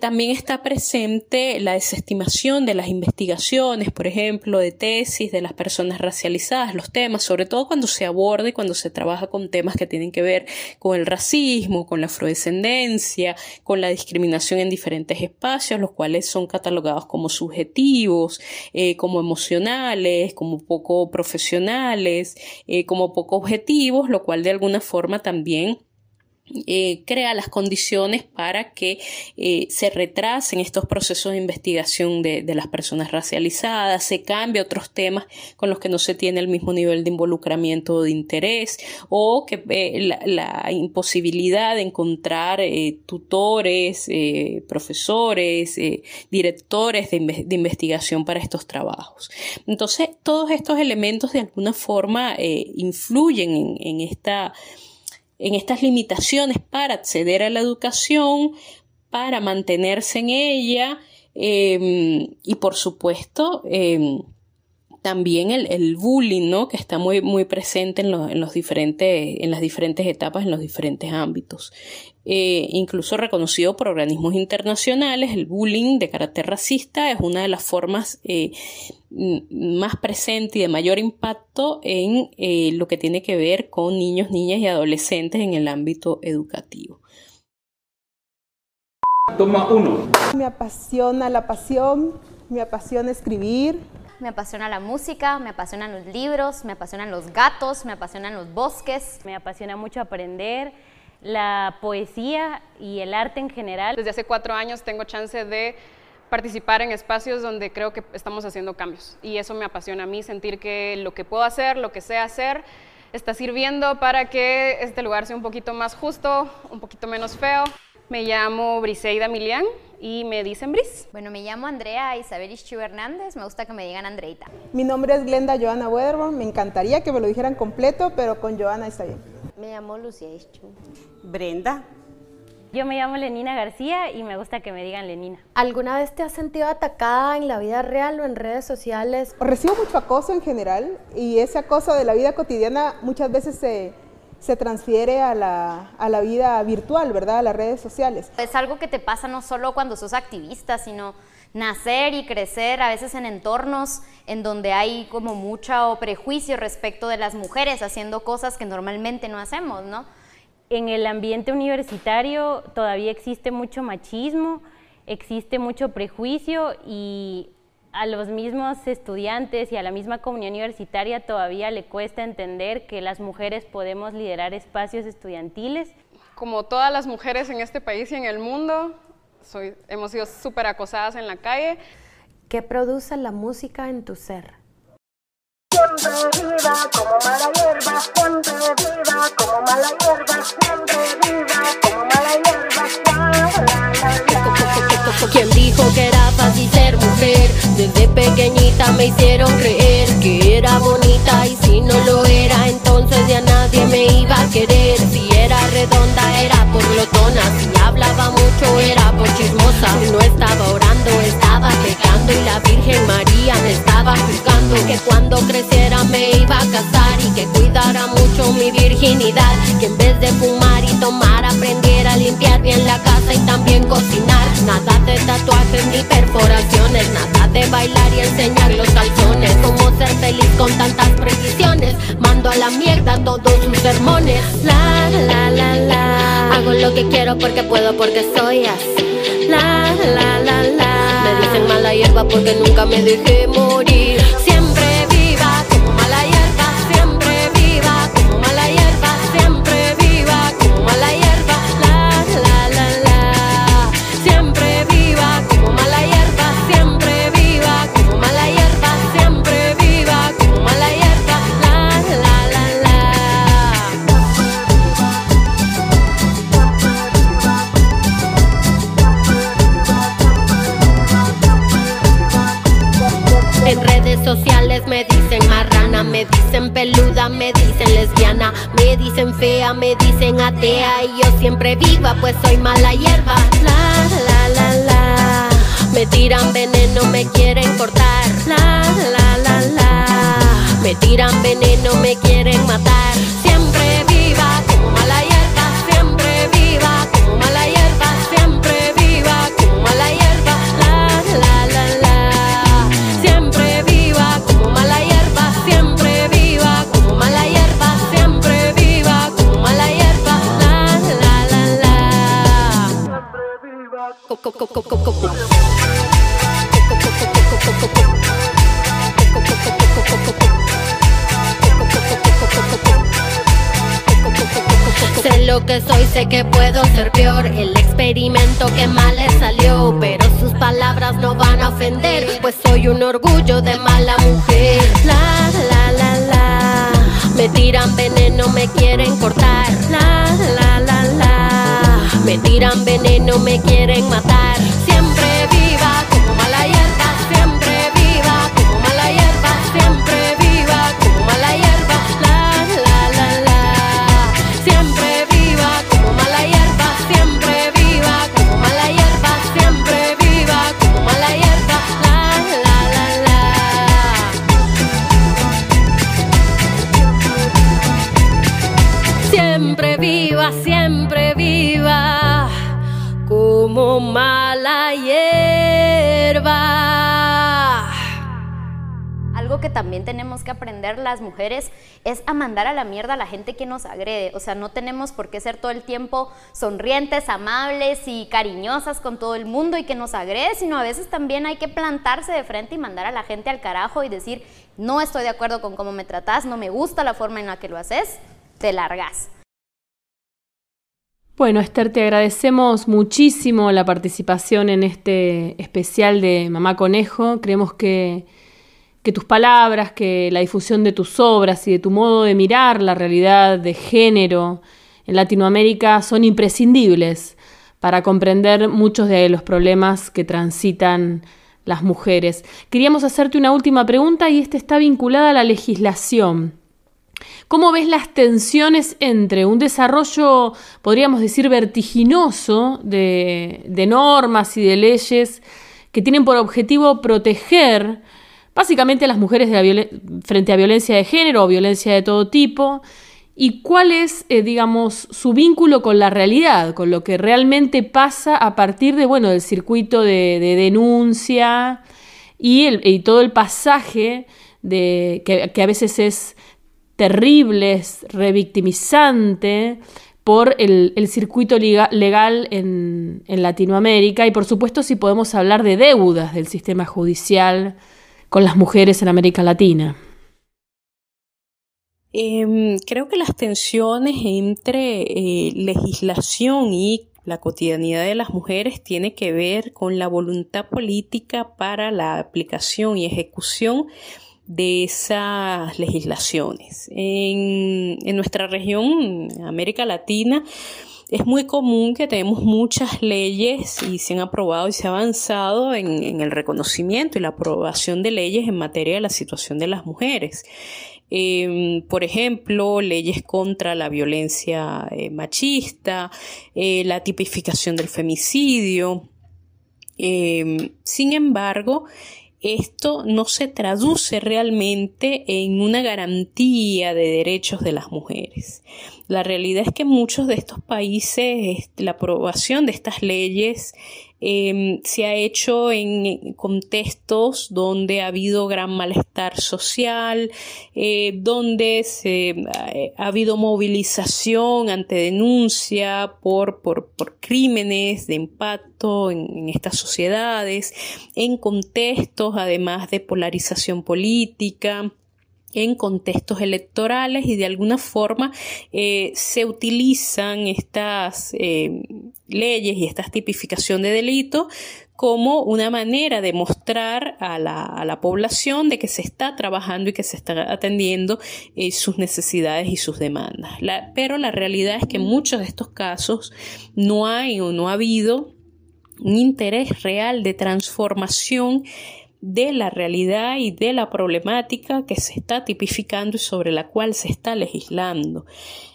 también está presente la desestimación de las investigaciones, por ejemplo, de tesis de las personas racializadas, los temas, sobre todo cuando se aborda y cuando se trabaja con temas que tienen que ver con el racismo, con la afrodescendencia, con la discriminación en diferentes espacios, los cuales son catalogados como subjetivos, eh, como emocionales, como poco profesionales, eh, como poco objetivos, lo cual de alguna forma también eh, crea las condiciones para que eh, se retrasen estos procesos de investigación de, las personas racializadas, se cambie otros temas con los que no se tiene el mismo nivel de involucramiento o de interés, o que eh, la, imposibilidad de encontrar tutores, profesores, directores de, investigación para estos trabajos. Entonces, todos estos elementos de alguna forma influyen en esta en estas limitaciones para acceder a la educación, para mantenerse en ella em, y por supuesto em, también el, bullying, ¿no? Que está muy, muy presente en, en, los diferentes, en las diferentes etapas, en los diferentes ámbitos. Eh, incluso reconocido por organismos internacionales, el bullying de carácter racista es una de las formas eh, más presente y de mayor impacto en eh, lo que tiene que ver con niños, niñas y adolescentes en el ámbito educativo. Toma uno. Me apasiona la pasión, me apasiona escribir. Me apasiona la música, me apasionan los libros, me apasionan los gatos, me apasionan los bosques. Me apasiona mucho aprender la poesía y el arte en general. Desde hace cuatro años tengo chance de participar en espacios donde creo que estamos haciendo cambios y eso me apasiona a mí, sentir que lo que puedo hacer, lo que sé hacer, está sirviendo para que este lugar sea un poquito más justo, un poquito menos feo. Me llamo Briseida Milian y me dicen Bris. Bueno, me llamo Andrea Isabel Ischu Hernández, me gusta que me digan Andreita. Mi nombre es Glenda Joana Wedderborn, me encantaría que me lo dijeran completo, pero con Joana está bien. Me llamo Lucía Ischu. Brenda. Yo me llamo Lenina García y me gusta que me digan Lenina. ¿Alguna vez te has sentido atacada en la vida real o en redes sociales? Recibo mucho acoso en general y ese acoso de la vida cotidiana muchas veces se, se transfiere a la, a la vida virtual, ¿verdad? A las redes sociales. Es algo que te pasa no solo cuando sos activista, sino nacer y crecer a veces en entornos en donde hay como mucho prejuicio respecto de las mujeres haciendo cosas que normalmente no hacemos, ¿no? En el ambiente universitario todavía existe mucho machismo, existe mucho prejuicio y a los mismos estudiantes y a la misma comunidad universitaria todavía le cuesta entender que las mujeres podemos liderar espacios estudiantiles. Como todas las mujeres en este país y en el mundo, soy, hemos sido súper acosadas en la calle. ¿Qué produce la música en tu ser? Siempre viva como mala hierba, siempre viva como mala hierba, siempre viva como mala hierba. ¿Quién dijo que era fácil ser mujer? Desde pequeñita me hicieron creer que era bonita y si no lo era, entonces ya nadie me iba a querer. Si era redonda era por glotona, si hablaba mucho era por chismosa. No estaba orando, estaba pecando y la Virgen María me estaba juzgando. Que cuando creciera me iba a casar y que cuidara mucho mi virginidad. Que en vez de fumar y tomar aprendiera a limpiar bien la casa y también cocinar. Nada de tatuajes ni perforaciones, nada de bailar y enseñar los calzones. Cómo ser feliz con tantas precisiones. Mando a la mierda todos sus sermones. La quiero porque puedo, porque soy así. La la la la. Me dicen mala hierba porque nunca me dejé morir. Dicen fea, me dicen atea y yo siempre viva pues soy mala hierba. La la la la. Me tiran veneno, me quieren cortar. La la la la. Me tiran veneno, me quieren matar. Sé lo que soy, sé que puedo ser peor. El experimento que mal le salió, pero sus palabras no van a ofender, pues soy un orgullo de mala mujer. La la la la. Me tiran veneno, me quieren cortar. La la la la. Me tiran veneno, me quieren Siempre viva como mala hierba, siempre viva como mala hierba, siempre viva como mala hierba. La la la la. Siempre viva como mala hierba, siempre viva como mala hierba, siempre viva como mala hierba. La la la la. Siempre viva, siempre viva como mala hierba. Algo que también tenemos que aprender las mujeres es a mandar a la mierda a la gente que nos agrede. O sea, no tenemos por qué ser todo el tiempo sonrientes, amables y cariñosas con todo el mundo y que nos agrede, sino a veces también hay que plantarse de frente y mandar a la gente al carajo y decir, no estoy de acuerdo con cómo me tratas, no me gusta la forma en la que lo haces, te largas. Bueno, Esther, te agradecemos muchísimo la participación en este especial de Mamá Conejo. Creemos que, que tus palabras, que la difusión de tus obras y de tu modo de mirar la realidad de género en Latinoamérica son imprescindibles para comprender muchos de los problemas que transitan las mujeres. Queríamos hacerte una última pregunta y esta está vinculada a la legislación. ¿Cómo ves las tensiones entre un desarrollo, podríamos decir, vertiginoso de, normas y de leyes que tienen por objetivo proteger básicamente a las mujeres frente a violencia de género o violencia de todo tipo? ¿Y cuál es, eh, digamos, su vínculo con la realidad, con lo que realmente pasa a partir de, bueno, del circuito de, de denuncia y, todo el pasaje que a veces es terrible, es revictimizante por el, circuito legal en, Latinoamérica y por supuesto si podemos hablar de deudas del sistema judicial con las mujeres en América Latina. Eh, creo que las tensiones entre eh, legislación y la cotidianidad de las mujeres tiene que ver con la voluntad política para la aplicación y ejecución de esas legislaciones. En, en, nuestra región, América Latina, es muy común que tenemos muchas leyes y se han aprobado y se ha avanzado en, en el reconocimiento y la aprobación de leyes en materia de la situación de las mujeres. Eh, por ejemplo, leyes contra la violencia eh, machista, eh, la tipificación del femicidio. sin embargo, esto no se traduce realmente en una garantía de derechos de las mujeres. La realidad es que en muchos de estos países la aprobación de estas leyes eh, se ha hecho en contextos donde ha habido gran malestar social, eh, donde se, eh, ha habido movilización ante denuncia por, por, por crímenes de impacto en, estas sociedades, en contextos además de polarización política en contextos electorales y de alguna forma eh, se utilizan estas eh, leyes y esta tipificación de delito como una manera de mostrar a la, a la, población de que se está trabajando y que se está atendiendo eh, sus necesidades y sus demandas. La, pero la realidad es que en muchos de estos casos no hay o no ha habido un interés real de transformación de la realidad y de la problemática que se está tipificando y sobre la cual se está legislando.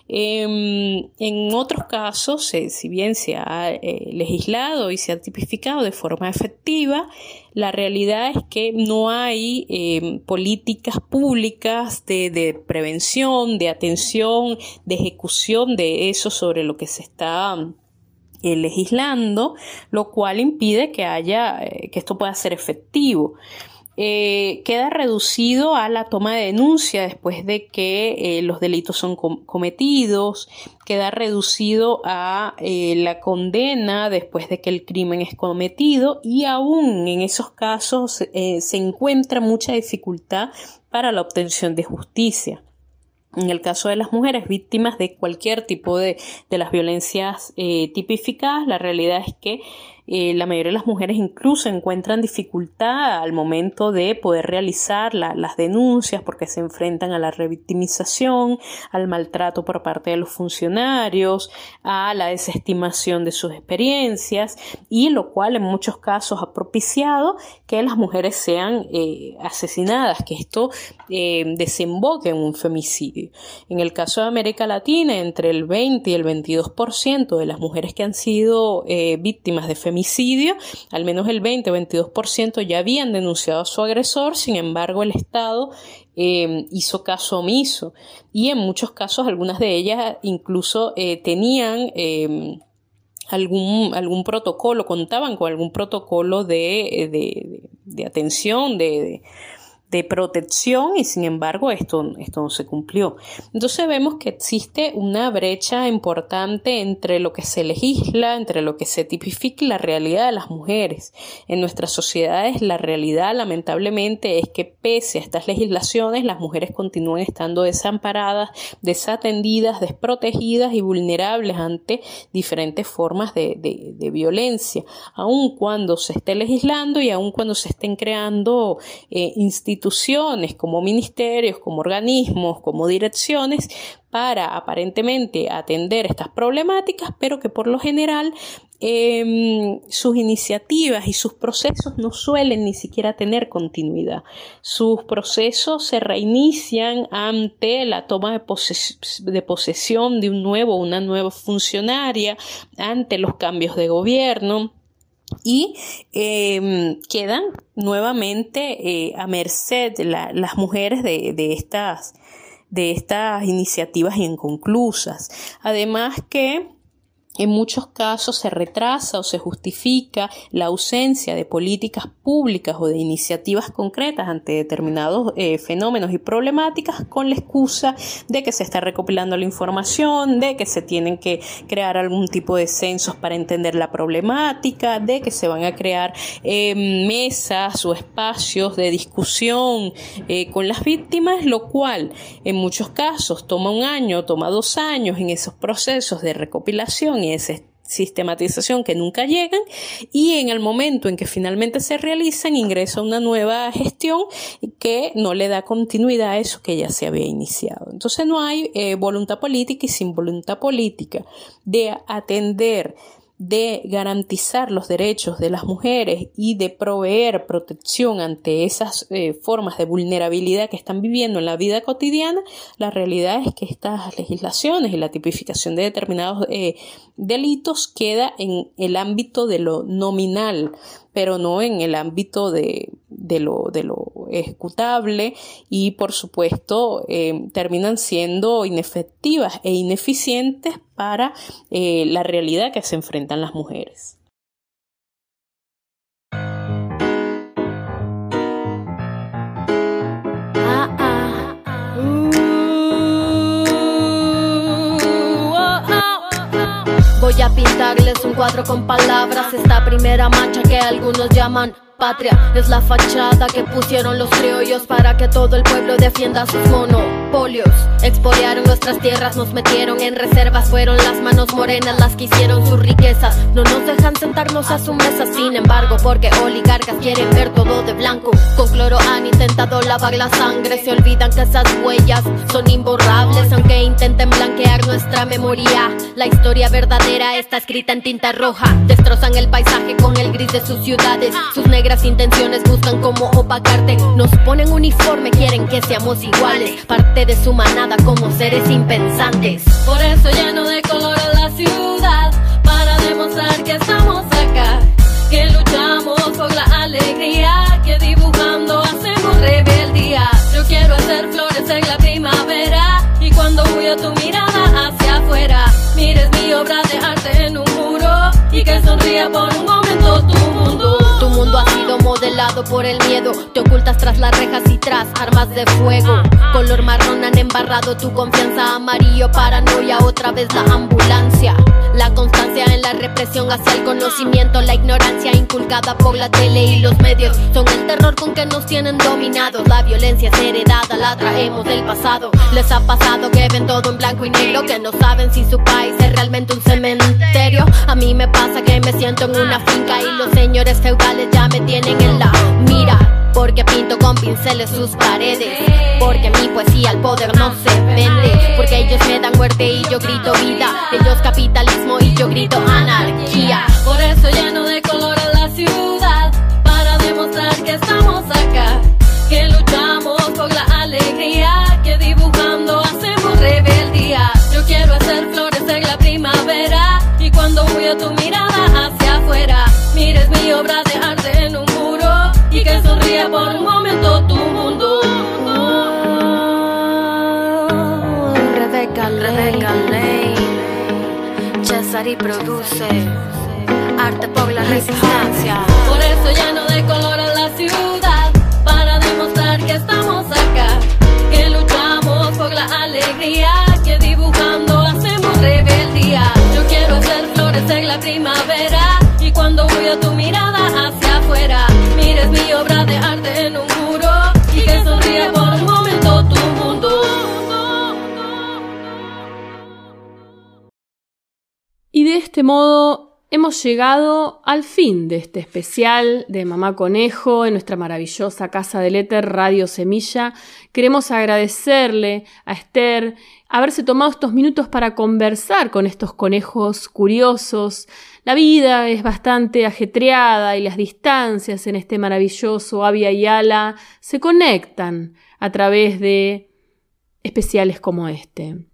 Em, en otros casos, si bien se ha eh, legislado y se ha tipificado de forma efectiva, la realidad es que no hay em, políticas públicas de, de, prevención, de atención, de ejecución de eso sobre lo que se está eh, legislando, lo cual impide que haya, eh, que esto pueda ser efectivo. Eh, queda reducido a la toma de denuncia después de que los delitos son cometidos, queda reducido a la condena después de que el crimen es cometido y aún en esos casos se encuentra mucha dificultad para la obtención de justicia. En el caso de las mujeres víctimas de cualquier tipo de, de las violencias eh, tipificadas, la realidad es que eh, la mayoría de las mujeres incluso encuentran dificultad al momento de poder realizar las denuncias porque se enfrentan a la revictimización, al maltrato por parte de los funcionarios, a la desestimación de sus experiencias y lo cual en muchos casos ha propiciado que las mujeres sean eh, asesinadas, que esto eh, desemboque en un femicidio. En el caso de América Latina, entre el 20 y el 22% de las mujeres que han sido víctimas de femicidio al menos el 20-22% ya habían denunciado a su agresor, sin embargo el Estado em, hizo caso omiso. Y en muchos casos algunas de ellas incluso eh, tenían em, algún, algún protocolo, contaban con algún protocolo de, de, de atención, de protección y sin embargo esto, esto no se cumplió. Entonces vemos que existe una brecha importante entre lo que se legisla, entre lo que se tipifica y la realidad de las mujeres. En nuestras sociedades la realidad lamentablemente es que pese a estas legislaciones las mujeres continúan estando desamparadas, desatendidas, desprotegidas y vulnerables ante diferentes formas de, de, violencia, aun cuando se esté legislando y aun cuando se estén creando eh, instituciones instituciones, como ministerios, como organismos, como direcciones, para aparentemente atender estas problemáticas, pero que por lo general em, sus iniciativas y sus procesos no suelen ni siquiera tener continuidad. Sus procesos se reinician ante la toma de, de posesión de un nuevo, una nueva funcionaria, ante los cambios de gobierno y em, quedan nuevamente eh, a merced las mujeres de, de, estas, de estas iniciativas inconclusas. Además que en muchos casos se retrasa o se justifica la ausencia de políticas públicas o de iniciativas concretas ante determinados eh, fenómenos y problemáticas con la excusa de que se está recopilando la información, de que se tienen que crear algún tipo de censos para entender la problemática, de que se van a crear eh, mesas o espacios de discusión eh, con las víctimas, lo cual en muchos casos toma un año, toma dos años en esos procesos de recopilación esa sistematización que nunca llegan y en el momento en que finalmente se realizan ingresa una nueva gestión que no le da continuidad a eso que ya se había iniciado. Entonces no hay eh, voluntad política y sin voluntad política de atender de garantizar los derechos de las mujeres y de proveer protección ante esas eh, formas de vulnerabilidad que están viviendo en la vida cotidiana, la realidad es que estas legislaciones y la tipificación de determinados eh, delitos queda en el ámbito de lo nominal, pero no en el ámbito de, lo, de lo ejecutable y por supuesto eh, terminan siendo inefectivas e ineficientes para eh, la realidad que se enfrentan las mujeres. Voy a pintarles un cuadro con palabras, esta primera mancha que algunos llaman patria es la fachada que pusieron los criollos para que todo el pueblo defienda sus monopolios. Expoliaron nuestras tierras, nos metieron en reservas, fueron las manos morenas las que hicieron sus riquezas. No nos dejan sentarnos a su mesa, sin embargo, porque oligarcas quieren ver todo de blanco. Con cloro han intentado lavar la sangre, se olvidan que esas huellas son imborrables, aunque intenten blanquear nuestra memoria. La historia verdadera está escrita en tinta roja. Destrozan el paisaje con el gris de sus ciudades. Sus negras intenciones buscan como opacarte. Nos ponen uniforme, quieren que seamos iguales. Parte de su manada como seres impensantes. Por eso lleno de color a la ciudad. Para demostrar que estamos acá. Que luchamos por la alegría. Que dibujando hacemos rebeldía. Yo quiero hacer flores en la primavera. Y cuando a tu mirada hacia afuera, mires mi obra de arte en un muro. Y que sonría por por el miedo. Te ocultas tras las rejas y tras armas de fuego. Color marrón han embarrado tu confianza. Amarillo, paranoia, otra vez la ambulancia. Represión hacia el conocimiento. La ignorancia inculcada por la tele y los medios. Son el terror con que nos tienen dominados. La violencia es heredada, la traemos del pasado. Les ha pasado que ven todo en blanco y negro. Que no saben si su país es realmente un cementerio. A mí me pasa que me siento en una finca y los señores feudales ya me tienen en la mira. Porque pinto con pinceles sus paredes. Porque mi poesía al poder no se vende. Porque ellos me dan muerte y yo grito vida. Ellos capitalismo y yo grito anarquía. Por eso lleno de color a la ciudad. Para demostrar que estamos acá. Que luchamos por la alegría. Por un momento tu mundo. Rebeca Rebeca Lane, Cesari produce arte por la resistencia. Por eso lleno de color a la ciudad, para demostrar que estamos acá, que luchamos por la alegría, que dibujando hacemos rebeldía. Yo quiero hacer flores en la primavera, y cuando voy a tu mirada hacia afuera, mi obra de arte en un y por momento tu mundo. Y de este modo hemos llegado al fin de este especial de Mamá Conejo en nuestra maravillosa casa del éter Radio Semilla. Queremos agradecerle a Esther haberse tomado estos minutos para conversar con estos conejos curiosos. La vida es bastante ajetreada y las distancias en este maravilloso Avia y Ala se conectan a través de especiales como este.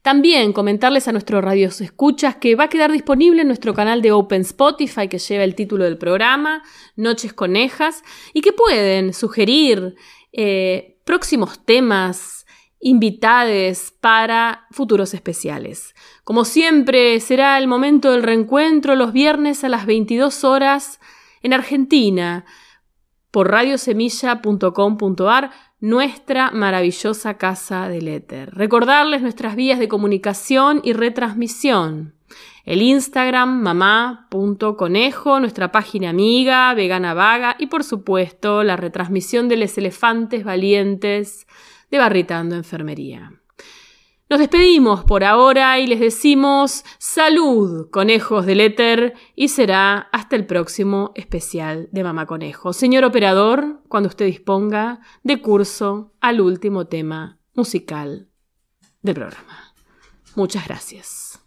También comentarles a nuestros radios escuchas que va a quedar disponible en nuestro canal de Open Spotify que lleva el título del programa, Noches Conejas, y que pueden sugerir eh, próximos temas, invitades para futuros especiales. Como siempre, será el momento del reencuentro los viernes a las 22 horas en Argentina por radiosemilla.com.ar nuestra maravillosa casa del éter. Recordarles nuestras vías de comunicación y retransmisión. El Instagram mamá.conejo, nuestra página amiga, vegana vaga y por supuesto la retransmisión de los elefantes valientes de Barritando Enfermería. Nos despedimos por ahora y les decimos salud, conejos del éter, y será hasta el próximo especial de Mamá Conejo. Señor operador, cuando usted disponga de curso al último tema musical del programa. Muchas gracias.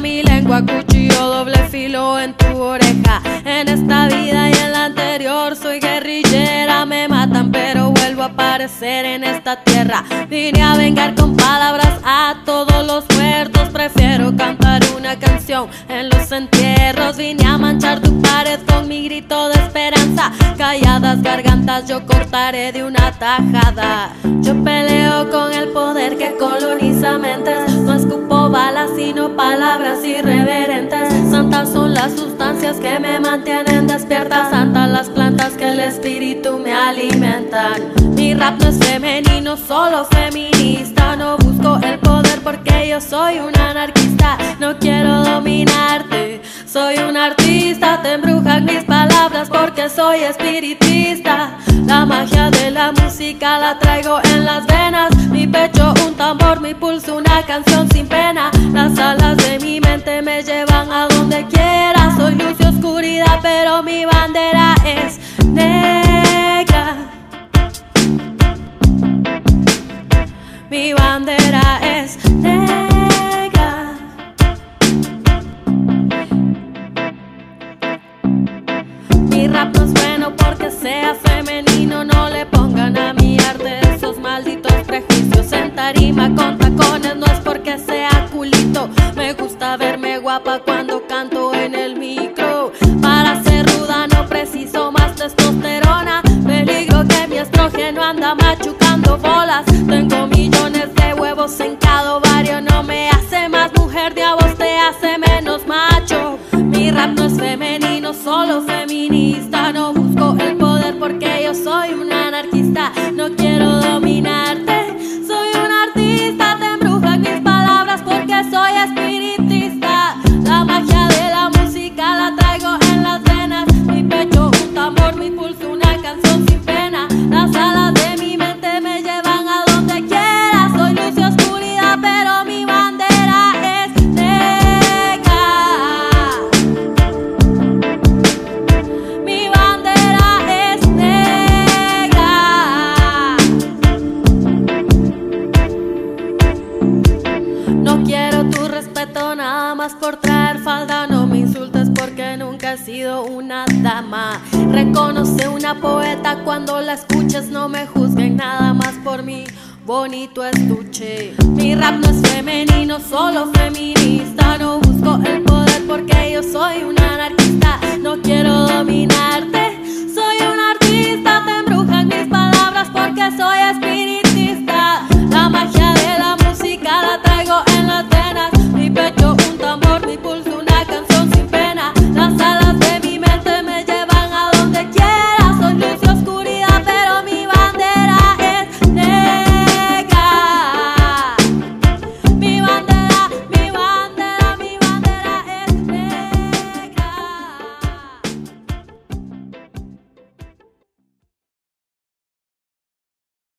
Mi lengua cuchillo doble filo en tu oreja. En esta vida y en la anterior soy guerrillera. Me matan pero vuelvo a aparecer en esta tierra. Vine a vengar con palabras a todos los muertos. Prefiero cantar una canción en los entierros. Vine a manchar tu pared con mi grito de esperanza. Calladas gargantas yo cortaré de una tajada. Yo peleo con el poder que coloniza mentes. No escupo balas, sino palabras irreverentes. Santas son las sustancias que me mantienen despierta. Santas las plantas que el espíritu me alimentan. Mi rap no es femenino, solo feminista. No busco el poder porque yo soy un anarquista. No quiero dominarte, soy un artista, te embrujan mis palabras porque soy espiritista. La magia de la música la traigo en las venas. Mi pecho un tambor, mi pulso una canción sin pena. Las alas de mi mente me llevan a donde quiera. Soy luz y oscuridad, pero mi bandera es negra. Mi bandera